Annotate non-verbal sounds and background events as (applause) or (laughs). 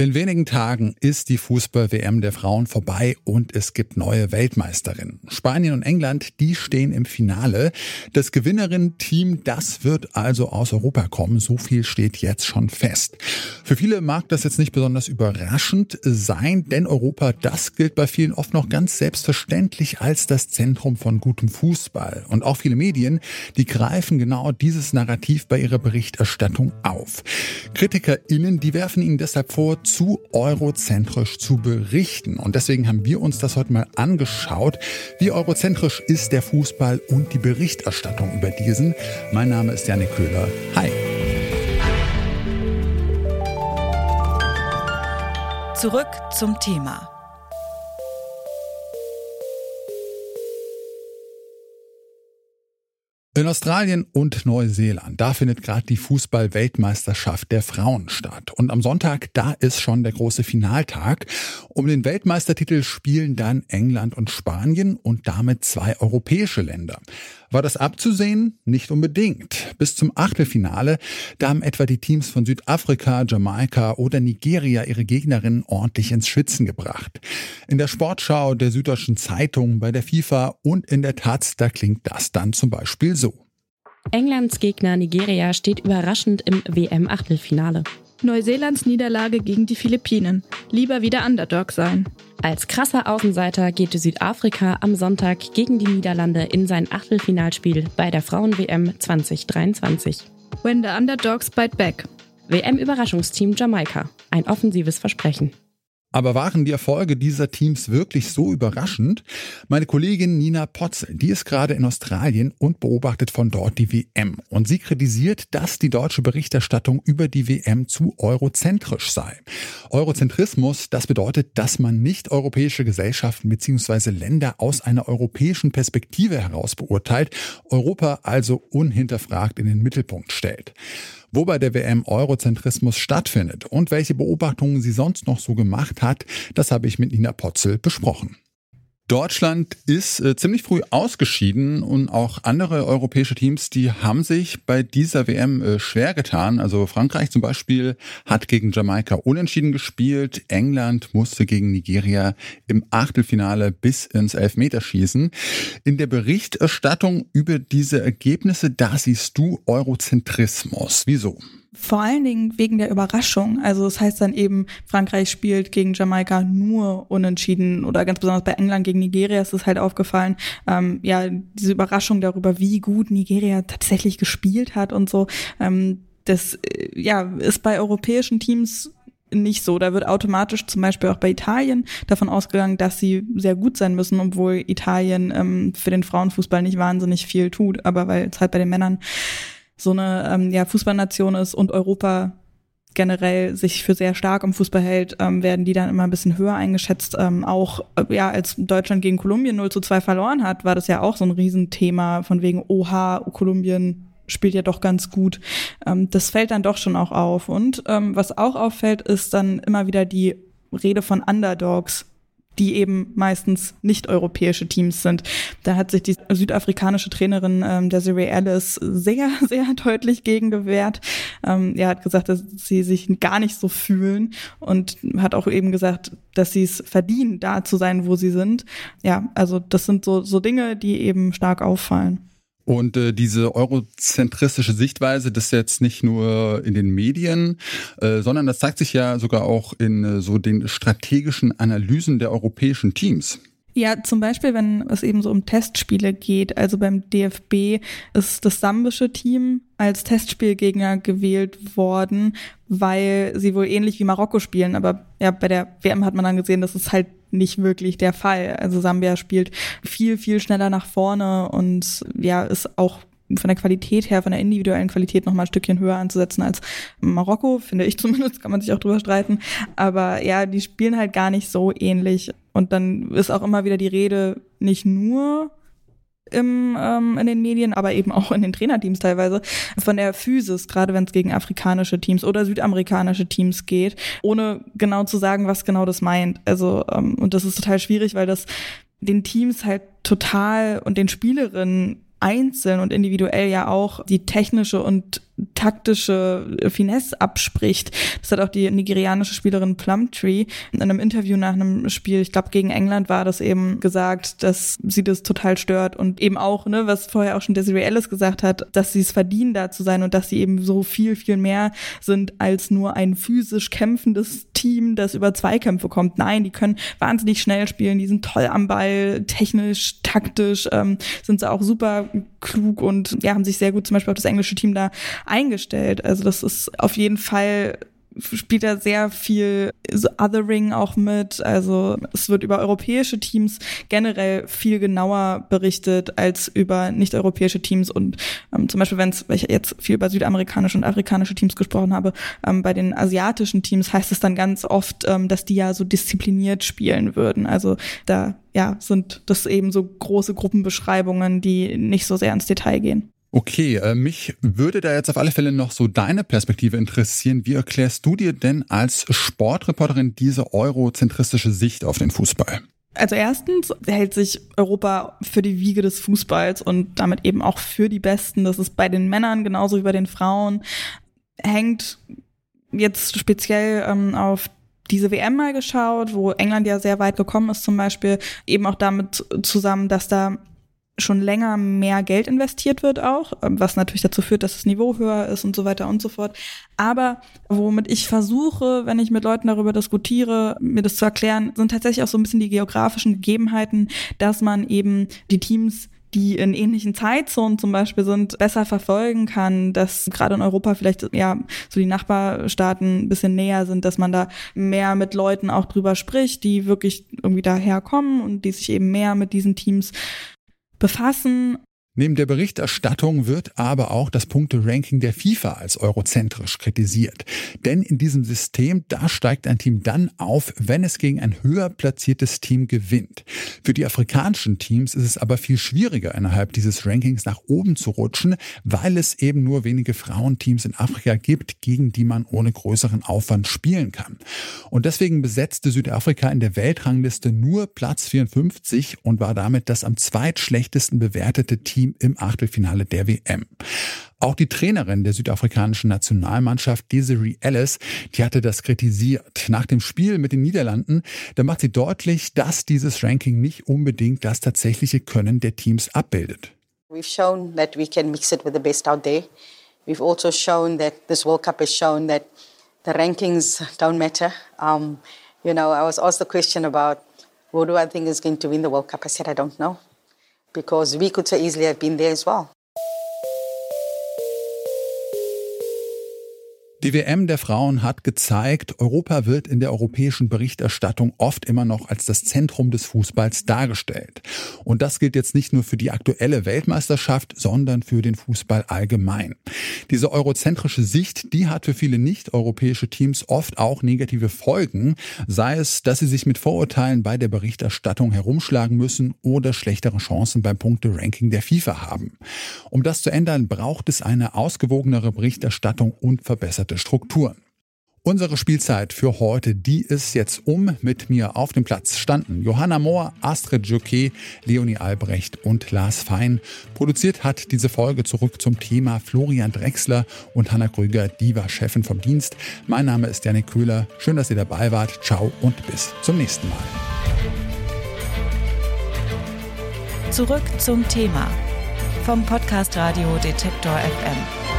In wenigen Tagen ist die Fußball-WM der Frauen vorbei und es gibt neue Weltmeisterinnen. Spanien und England, die stehen im Finale. Das Gewinnerinnen-Team, das wird also aus Europa kommen. So viel steht jetzt schon fest. Für viele mag das jetzt nicht besonders überraschend sein, denn Europa, das gilt bei vielen oft noch ganz selbstverständlich als das Zentrum von gutem Fußball. Und auch viele Medien, die greifen genau dieses Narrativ bei ihrer Berichterstattung auf. KritikerInnen, die werfen ihnen deshalb vor, zu eurozentrisch zu berichten. Und deswegen haben wir uns das heute mal angeschaut. Wie eurozentrisch ist der Fußball und die Berichterstattung über diesen? Mein Name ist Janik Köhler. Hi. Zurück zum Thema. In Australien und Neuseeland, da findet gerade die Fußball-Weltmeisterschaft der Frauen statt. Und am Sonntag, da ist schon der große Finaltag. Um den Weltmeistertitel spielen dann England und Spanien und damit zwei europäische Länder. War das abzusehen? Nicht unbedingt. Bis zum Achtelfinale, da haben etwa die Teams von Südafrika, Jamaika oder Nigeria ihre Gegnerinnen ordentlich ins Schwitzen gebracht. In der Sportschau der Süddeutschen Zeitung, bei der FIFA und in der Taz, da klingt das dann zum Beispiel so. Englands Gegner Nigeria steht überraschend im WM-Achtelfinale. Neuseelands Niederlage gegen die Philippinen. Lieber wieder Underdog sein. Als krasser Außenseiter geht Südafrika am Sonntag gegen die Niederlande in sein Achtelfinalspiel bei der Frauen-WM 2023. When the Underdogs bite back. WM-Überraschungsteam Jamaika. Ein offensives Versprechen. Aber waren die Erfolge dieser Teams wirklich so überraschend? Meine Kollegin Nina Potzel, die ist gerade in Australien und beobachtet von dort die WM. Und sie kritisiert, dass die deutsche Berichterstattung über die WM zu eurozentrisch sei. Eurozentrismus, das bedeutet, dass man nicht europäische Gesellschaften bzw. Länder aus einer europäischen Perspektive heraus beurteilt, Europa also unhinterfragt in den Mittelpunkt stellt wo bei der WM Eurozentrismus stattfindet und welche Beobachtungen sie sonst noch so gemacht hat, das habe ich mit Nina Potzel besprochen. Deutschland ist äh, ziemlich früh ausgeschieden und auch andere europäische Teams, die haben sich bei dieser WM äh, schwer getan. Also Frankreich zum Beispiel hat gegen Jamaika unentschieden gespielt. England musste gegen Nigeria im Achtelfinale bis ins Elfmeterschießen. In der Berichterstattung über diese Ergebnisse, da siehst du Eurozentrismus. Wieso? Vor allen Dingen wegen der Überraschung. Also das heißt dann eben, Frankreich spielt gegen Jamaika nur unentschieden oder ganz besonders bei England gegen Nigeria ist es halt aufgefallen. Ähm, ja, diese Überraschung darüber, wie gut Nigeria tatsächlich gespielt hat und so. Ähm, das äh, ja ist bei europäischen Teams nicht so. Da wird automatisch zum Beispiel auch bei Italien davon ausgegangen, dass sie sehr gut sein müssen, obwohl Italien ähm, für den Frauenfußball nicht wahnsinnig viel tut, aber weil es halt bei den Männern so eine ähm, ja, Fußballnation ist und Europa generell sich für sehr stark im Fußball hält, ähm, werden die dann immer ein bisschen höher eingeschätzt. Ähm, auch äh, ja, als Deutschland gegen Kolumbien 0 zu 2 verloren hat, war das ja auch so ein Riesenthema von wegen, oha, Kolumbien spielt ja doch ganz gut. Ähm, das fällt dann doch schon auch auf. Und ähm, was auch auffällt, ist dann immer wieder die Rede von Underdogs die eben meistens nicht europäische Teams sind. Da hat sich die südafrikanische Trainerin ähm, Desiree Ellis sehr, (laughs) sehr deutlich gegen gewehrt. Ähm, er hat gesagt, dass sie sich gar nicht so fühlen und hat auch eben gesagt, dass sie es verdienen, da zu sein, wo sie sind. Ja, also das sind so, so Dinge, die eben stark auffallen. Und äh, diese eurozentristische Sichtweise, das ist jetzt nicht nur in den Medien, äh, sondern das zeigt sich ja sogar auch in äh, so den strategischen Analysen der europäischen Teams. Ja, zum Beispiel, wenn es eben so um Testspiele geht. Also beim DFB ist das sambische Team als Testspielgegner gewählt worden, weil sie wohl ähnlich wie Marokko spielen. Aber ja, bei der WM hat man dann gesehen, dass es halt nicht wirklich der Fall. Also Sambia spielt viel, viel schneller nach vorne und ja, ist auch von der Qualität her, von der individuellen Qualität noch mal ein Stückchen höher anzusetzen als Marokko, finde ich (laughs) zumindest, kann man sich auch drüber streiten. Aber ja, die spielen halt gar nicht so ähnlich. Und dann ist auch immer wieder die Rede, nicht nur im, ähm, in den Medien, aber eben auch in den Trainerteams teilweise, von der Physis, gerade wenn es gegen afrikanische Teams oder südamerikanische Teams geht, ohne genau zu sagen, was genau das meint. Also, ähm, und das ist total schwierig, weil das den Teams halt total und den Spielerinnen einzeln und individuell ja auch die technische und taktische Finesse abspricht. Das hat auch die nigerianische Spielerin Plumtree in einem Interview nach einem Spiel, ich glaube gegen England war das eben gesagt, dass sie das total stört und eben auch, ne, was vorher auch schon Desiree Ellis gesagt hat, dass sie es verdienen, da zu sein und dass sie eben so viel, viel mehr sind als nur ein physisch kämpfendes Team, das über Zweikämpfe kommt. Nein, die können wahnsinnig schnell spielen, die sind toll am Ball, technisch, taktisch, ähm, sind sie auch super klug und ja, haben sich sehr gut zum Beispiel auf das englische Team da eingestellt. Also das ist auf jeden Fall spielt da sehr viel Othering auch mit. Also es wird über europäische Teams generell viel genauer berichtet als über nicht-europäische Teams. Und ähm, zum Beispiel, wenn ich jetzt viel über südamerikanische und afrikanische Teams gesprochen habe, ähm, bei den asiatischen Teams heißt es dann ganz oft, ähm, dass die ja so diszipliniert spielen würden. Also da ja sind das eben so große Gruppenbeschreibungen, die nicht so sehr ins Detail gehen. Okay, äh, mich würde da jetzt auf alle Fälle noch so deine Perspektive interessieren. Wie erklärst du dir denn als Sportreporterin diese eurozentristische Sicht auf den Fußball? Also erstens hält sich Europa für die Wiege des Fußballs und damit eben auch für die Besten. Das ist bei den Männern genauso wie bei den Frauen. Hängt jetzt speziell ähm, auf diese WM mal geschaut, wo England ja sehr weit gekommen ist zum Beispiel, eben auch damit zusammen, dass da schon länger mehr Geld investiert wird auch, ähm, was natürlich dazu führt, dass das Niveau höher ist und so weiter und so fort. Aber womit ich versuche, wenn ich mit Leuten darüber diskutiere, mir das zu erklären, sind tatsächlich auch so ein bisschen die geografischen Gegebenheiten, dass man eben die Teams die in ähnlichen Zeitzonen zum Beispiel sind, besser verfolgen kann, dass gerade in Europa vielleicht ja so die Nachbarstaaten ein bisschen näher sind, dass man da mehr mit Leuten auch drüber spricht, die wirklich irgendwie daherkommen und die sich eben mehr mit diesen Teams befassen Neben der Berichterstattung wird aber auch das Punkte-Ranking der FIFA als eurozentrisch kritisiert. Denn in diesem System, da steigt ein Team dann auf, wenn es gegen ein höher platziertes Team gewinnt. Für die afrikanischen Teams ist es aber viel schwieriger, innerhalb dieses Rankings nach oben zu rutschen, weil es eben nur wenige Frauenteams in Afrika gibt, gegen die man ohne größeren Aufwand spielen kann. Und deswegen besetzte Südafrika in der Weltrangliste nur Platz 54 und war damit das am zweitschlechtesten bewertete Team Team im Achtelfinale der WM. Auch die Trainerin der südafrikanischen Nationalmannschaft, Desiree Ellis, die hatte das kritisiert. Nach dem Spiel mit den Niederlanden, da macht sie deutlich, dass dieses Ranking nicht unbedingt das tatsächliche Können der Teams abbildet. We've shown that we can mix it with the best out there. We've also shown that this World Cup has shown that the rankings don't matter. Um, you know, I was asked the question about who do I think is going to win the World Cup. I said I don't know. Because we could so easily have been there as well. Die WM der Frauen hat gezeigt, Europa wird in der europäischen Berichterstattung oft immer noch als das Zentrum des Fußballs dargestellt. Und das gilt jetzt nicht nur für die aktuelle Weltmeisterschaft, sondern für den Fußball allgemein. Diese eurozentrische Sicht, die hat für viele nicht-europäische Teams oft auch negative Folgen, sei es, dass sie sich mit Vorurteilen bei der Berichterstattung herumschlagen müssen oder schlechtere Chancen beim Punkte-Ranking der FIFA haben. Um das zu ändern, braucht es eine ausgewogenere Berichterstattung und verbesserte veränderte Strukturen. Unsere Spielzeit für heute, die ist jetzt um. Mit mir auf dem Platz standen Johanna Mohr, Astrid Joquet, Leonie Albrecht und Lars Fein. Produziert hat diese Folge zurück zum Thema Florian Drexler und Hanna Krüger, die war Chefin vom Dienst. Mein Name ist Janik Köhler. Schön, dass ihr dabei wart. Ciao und bis zum nächsten Mal. Zurück zum Thema vom Podcast Radio Detektor FM.